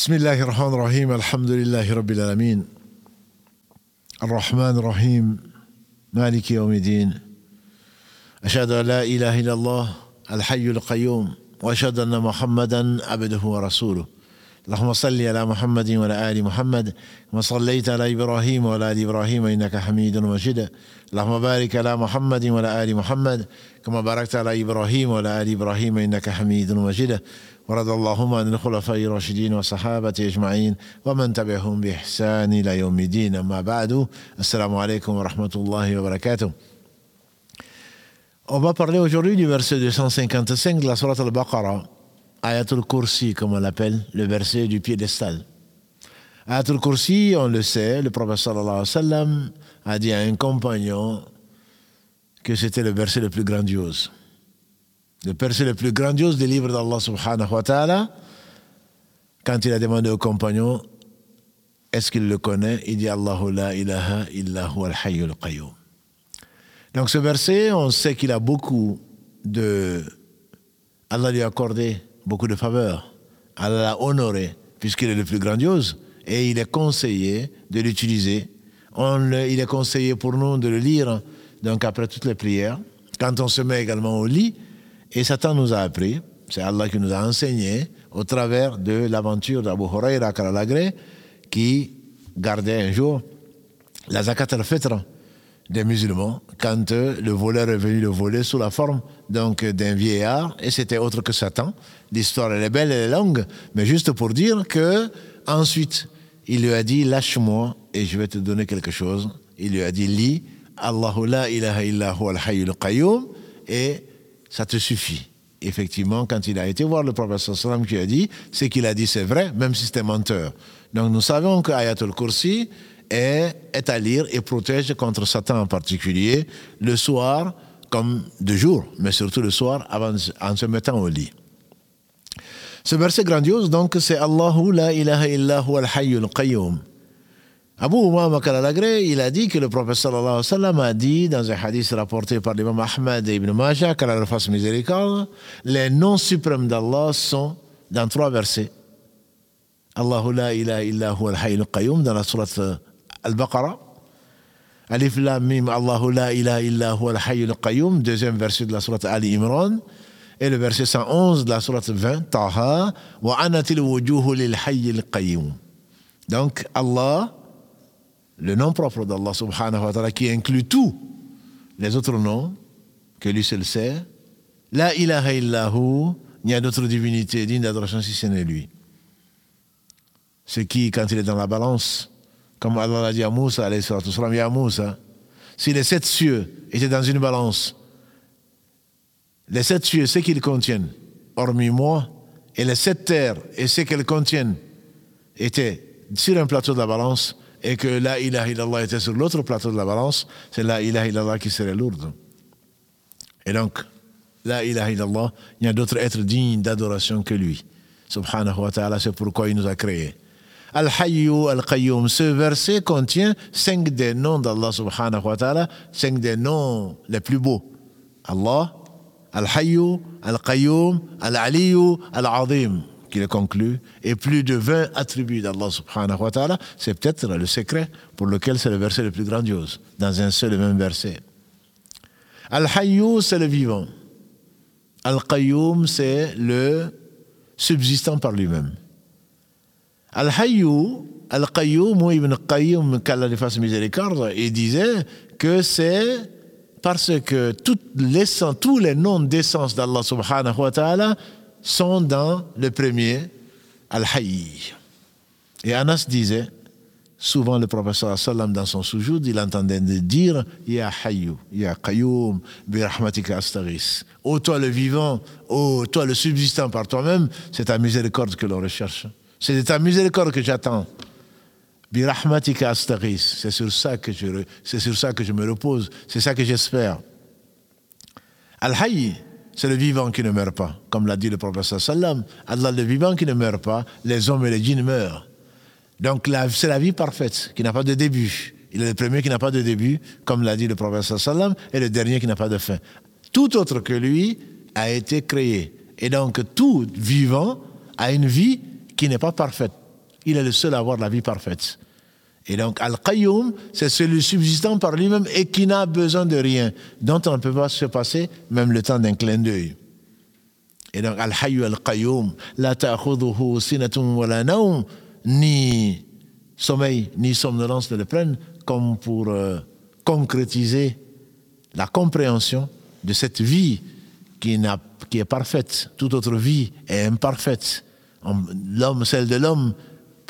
بسم الله الرحمن الرحيم الحمد لله رب العالمين الرحمن الرحيم مالك يوم الدين أشهد أن لا إله إلا الله الحي القيوم وأشهد أن محمدا عبده ورسوله اللهم صل على محمد وعلى آل محمد كما صليت على إبراهيم وعلى آل إبراهيم إنك حميد مجيد اللهم بارك على محمد وعلى آل محمد كما باركت على إبراهيم وعلى آل إبراهيم إنك حميد مجيد ورد اللهم عن الخلفاء الراشدين والصحابة أجمعين ومن تبعهم بإحسان إلى يوم الدين أما بعد السلام عليكم ورحمة الله وبركاته On va parler aujourd'hui du verset 255 de la Surat al-Baqarah, Ayatul Kursi, comme on l'appelle, le verset du piédestal. Ayatul Kursi, on le sait, le prophète sallallahu alayhi wa sallam a dit à un compagnon que c'était le verset le plus grandiose. Le verset le plus grandiose des livres d'Allah subhanahu wa ta'ala. Quand il a demandé au compagnon, est-ce qu'il le connaît? Il dit Allahu la ilaha illa huwa al-hayyul qayyum. Donc ce verset, on sait qu'il a beaucoup de... Allah lui a accordé beaucoup de faveurs. Allah l'a honoré puisqu'il est le plus grandiose et il est conseillé de l'utiliser. il est conseillé pour nous de le lire donc après toutes les prières, quand on se met également au lit. Et Satan nous a appris, c'est Allah qui nous a enseigné au travers de l'aventure d'Abu Huraira Karalagré qui gardait un jour la zakat al-fitra des musulmans quand euh, le voleur est venu le voler sous la forme donc d'un vieillard et c'était autre que Satan. L'histoire est belle, elle est longue, mais juste pour dire que ensuite il lui a dit lâche-moi et je vais te donner quelque chose. Il lui a dit lis Allahu la ilaha illa al qayyum et ça te suffit. Effectivement, quand il a été voir le prophète sallam qui a dit, ce qu'il a dit c'est vrai, même si c'était menteur. Donc nous savons que Ayatul Kursi est, à lire et protège contre Satan en particulier le soir comme de jour, mais surtout le soir avant, en se mettant au lit. Ce verset grandiose, donc, c'est Allahu la ilaha illa huwa al-hayyul qayyum. Abu Umama Kalalagré, il a dit que le prophète sallallahu alayhi wa sallam a dit dans un hadith rapporté par l'imam Ahmad et Ibn Majah, qu'Allah fasse miséricorde, les noms suprêmes d'Allah sont dans trois versets. Allahu la ilaha illa huwa al-hayyul qayyum dans la sourate Al-Baqarah. Alif Lam Mim, Allahu la ilaha illa huwa al-hayyul qayyum, deuxième verset de la sourate Ali Imran. Et le verset 111 de la sourate 20, Taha, wa anatil wujuhu lil hayyil qayyum. Donc Allah, le nom propre d'Allah subhanahu wa ta'ala qui inclut tous les autres noms que lui seul sait. La ilaha illahu, il n'y a d'autre divinité digne d'adoration si ce n'est lui. Ce qui, quand il est dans la balance, comme Allah l'a dit à Moussa, ya Moussa, si les sept cieux étaient dans une balance, les sept cieux, ce qu'ils contiennent, hormis moi, et les sept terres et ce qu'elles contiennent, étaient sur un plateau de la balance, et que la ilaha illallah était sur l'autre plateau de la balance, c'est la ilaha illallah qui serait lourde. Et donc, la ilaha illallah, il y a d'autres êtres dignes d'adoration que lui. Subhanahu wa ta'ala, c'est pourquoi il nous a créés. Al-Hayyu Al-Qayyum. Ce verset contient cinq des noms d'Allah subhanahu wa ta'ala, cinq des noms les plus beaux. Allah, Al-Hayyu, Al-Qayyum, Al-Aliyu, Al-Azim qui le conclut, et plus de 20 attributs d'Allah subhanahu wa ta'ala, c'est peut-être le secret pour lequel c'est le verset le plus grandiose, dans un seul et même verset. Al-Hayyu, c'est le vivant. Al-Qayyum, c'est le subsistant par lui-même. Al-Hayyu, Al-Qayyum, Ibn Qayyum, qu'Allah lui fasse miséricorde, il disait que c'est parce que tous les noms d'essence d'Allah subhanahu wa ta'ala sont dans le premier, Al-Hayy. Et Anas disait, souvent le professeur sallam dans son soujoud, il entendait dire Ya Hayyu, Ya Qayyum, bi rahmatika astaghis. Ô toi le vivant, ô toi le subsistant par toi-même, c'est ta miséricorde que l'on recherche. C'est de ta miséricorde que j'attends. Bi rahmatika astaghis. C'est sur ça que je, c'est sur ça que je me repose. C'est ça que j'espère. Al-Hayy, c'est le vivant qui ne meurt pas. Comme l'a dit le professeur sallam, Allah, le vivant qui ne meurt pas, les hommes et les djinns meurent. Donc c'est la vie parfaite, qui n'a pas de début. Il est le premier qui n'a pas de début, comme l'a dit le professeur sallam, et le dernier qui n'a pas de fin. Tout autre que lui a été créé. Et donc tout vivant a une vie qui n'est pas parfaite. Il est le seul à avoir la vie parfaite. Et donc, Al-Qayyum, c'est celui subsistant par lui-même et qui n'a besoin de rien, dont on ne peut pas se passer même le temps d'un clin d'œil. Et donc, Al-Hayyu Al-Qayyum, la sinatun wa la naum, ni sommeil, ni somnolence ne le prennent, comme pour euh, concrétiser la compréhension de cette vie qui, qui est parfaite. Toute autre vie est imparfaite. L'homme, celle de l'homme,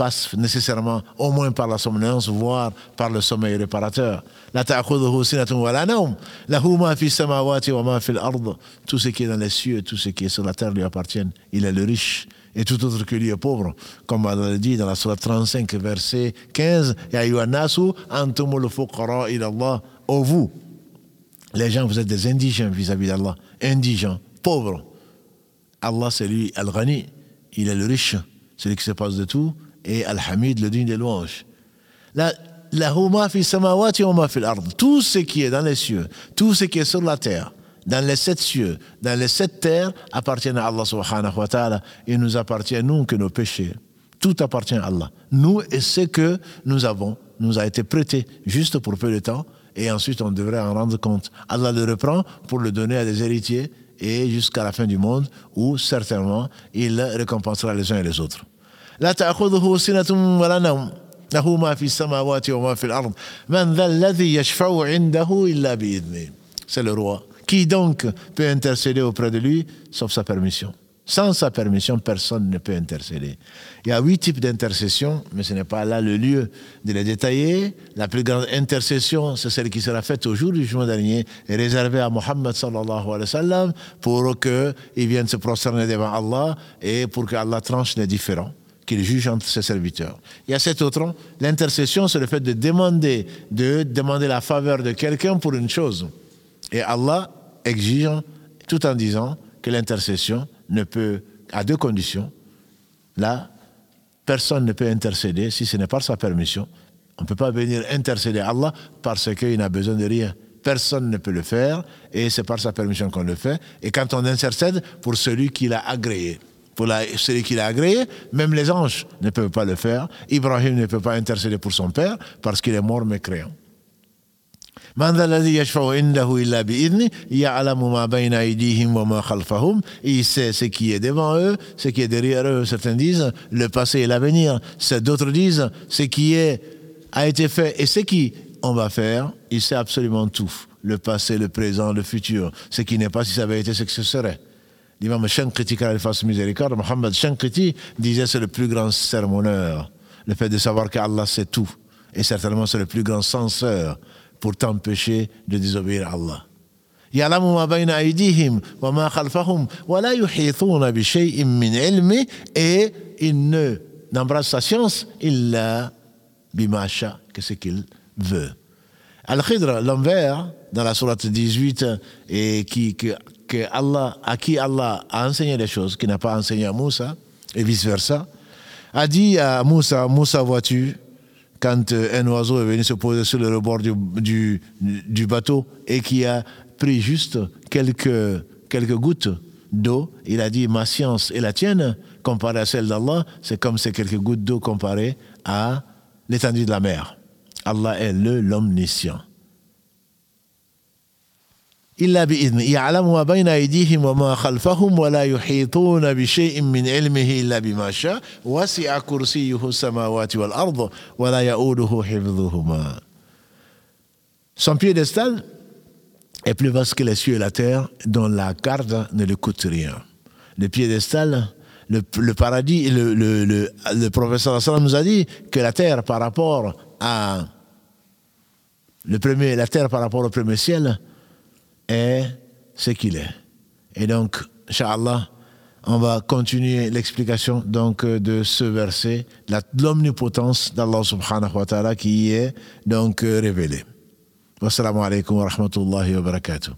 passe nécessairement au moins par la somnolence, voire par le sommeil réparateur. Tout ce qui est dans les cieux, tout ce qui est sur la terre lui appartient. Il est le riche et tout autre que lui est pauvre. Comme on l'a dit dans la Surah 35, verset 15, Ô vous, les gens, vous êtes des indigents vis-à-vis d'Allah. Indigents, pauvres. Allah, c'est lui, Al-Ghani. Il est le riche, celui qui se passe de tout et Al-Hamid, le digne des louanges. La. Tout ce qui est dans les cieux, tout ce qui est sur la terre, dans les sept cieux, dans les sept terres, appartient à Allah subhanahu wa ta'ala. Il nous appartient, nous, que nos péchés. Tout appartient à Allah. Nous et ce que nous avons nous a été prêté juste pour peu de temps et ensuite on devrait en rendre compte. Allah le reprend pour le donner à des héritiers et jusqu'à la fin du monde où certainement il récompensera les uns et les autres. لا تأخذه سنة ولا نوم له ما في السماوات وما في الأرض من ذا الذي يشفع عنده إلا بإذنه C'est le roi. Qui donc peut intercéder auprès de lui sauf sa permission Sans sa permission, personne ne peut intercéder. Il y a huit types d'intercession, mais ce n'est pas là le lieu de les détailler. La plus grande intercession, c'est celle qui sera faite au jour du jugement dernier et réservée à Mohammed sallallahu alayhi wa sallam pour qu'il vienne se prosterner devant Allah et pour que Allah tranche les différents qu'il juge entre ses serviteurs. Il y a cet autre, l'intercession, c'est le fait de demander, de demander la faveur de quelqu'un pour une chose. Et Allah exige, tout en disant que l'intercession ne peut, à deux conditions. Là, personne ne peut intercéder si ce n'est pas sa permission. On ne peut pas venir intercéder Allah parce qu'il n'a besoin de rien. Personne ne peut le faire et c'est par sa permission qu'on le fait. Et quand on intercède pour celui qui l'a agréé pour celui qui l'a agréé, même les anges ne peuvent pas le faire. Ibrahim ne peut pas intercéder pour son père parce qu'il est mort mécréant. Il sait ce qui est devant eux, ce qui est derrière eux. Certains disent le passé et l'avenir. D'autres disent ce qui est, a été fait et ce qui on va faire. Il sait absolument tout. Le passé, le présent, le futur. Ce qui n'est pas si ça avait été ce que ce serait L'imam Shankriti, quand il fasse miséricorde, Mohammed Shankriti disait c'est le plus grand sermonneur. Le fait de savoir qu'Allah sait tout. Et certainement c'est le plus grand censeur pour t'empêcher de désobéir à Allah. يعلم ما بين أيديهم وما خلفهم ولا يحيطون بشيء من علمه et il ne n'embrasse sa science إلا بما شاء que ce qu'il veut. Al-Khidr, l'homme vert, dans la sourate 18, et qui, qui Allah, à qui Allah a enseigné des choses qu'il n'a pas enseigné à Moussa, et vice-versa, a dit à Moussa, Moussa, vois-tu, quand euh, un oiseau est venu se poser sur le rebord du, bateau et qui a pris juste quelques, quelques gouttes d'eau, il a dit, ma science et la tienne, comparée à celle d'Allah, c'est comme ces quelques gouttes d'eau comparées à l'étendue de la mer. Allah est le l'omniscient. إلا بإذنه يعلم ما بين أيديهم وما خلفهم ولا يحيطون بشيء من علمه إلا بما شاء وسع كرسيه السماوات والأرض ولا يؤوده حفظهما Son piédestal est plus vaste que les cieux et la terre, dont la garde ne lui coûte rien. Le piédestal, le, le paradis, le, le, le, le professeur Sallam nous a dit que la terre par rapport à le premier, la terre par rapport au premier ciel, est ce qu'il est. Et donc, Inch'Allah, on va continuer l'explication donc de ce verset, l'omnipotence d'Allah subhanahu wa ta'ala qui est donc révélée. Wassalamu alaikum wa rahmatullahi wa barakatuh.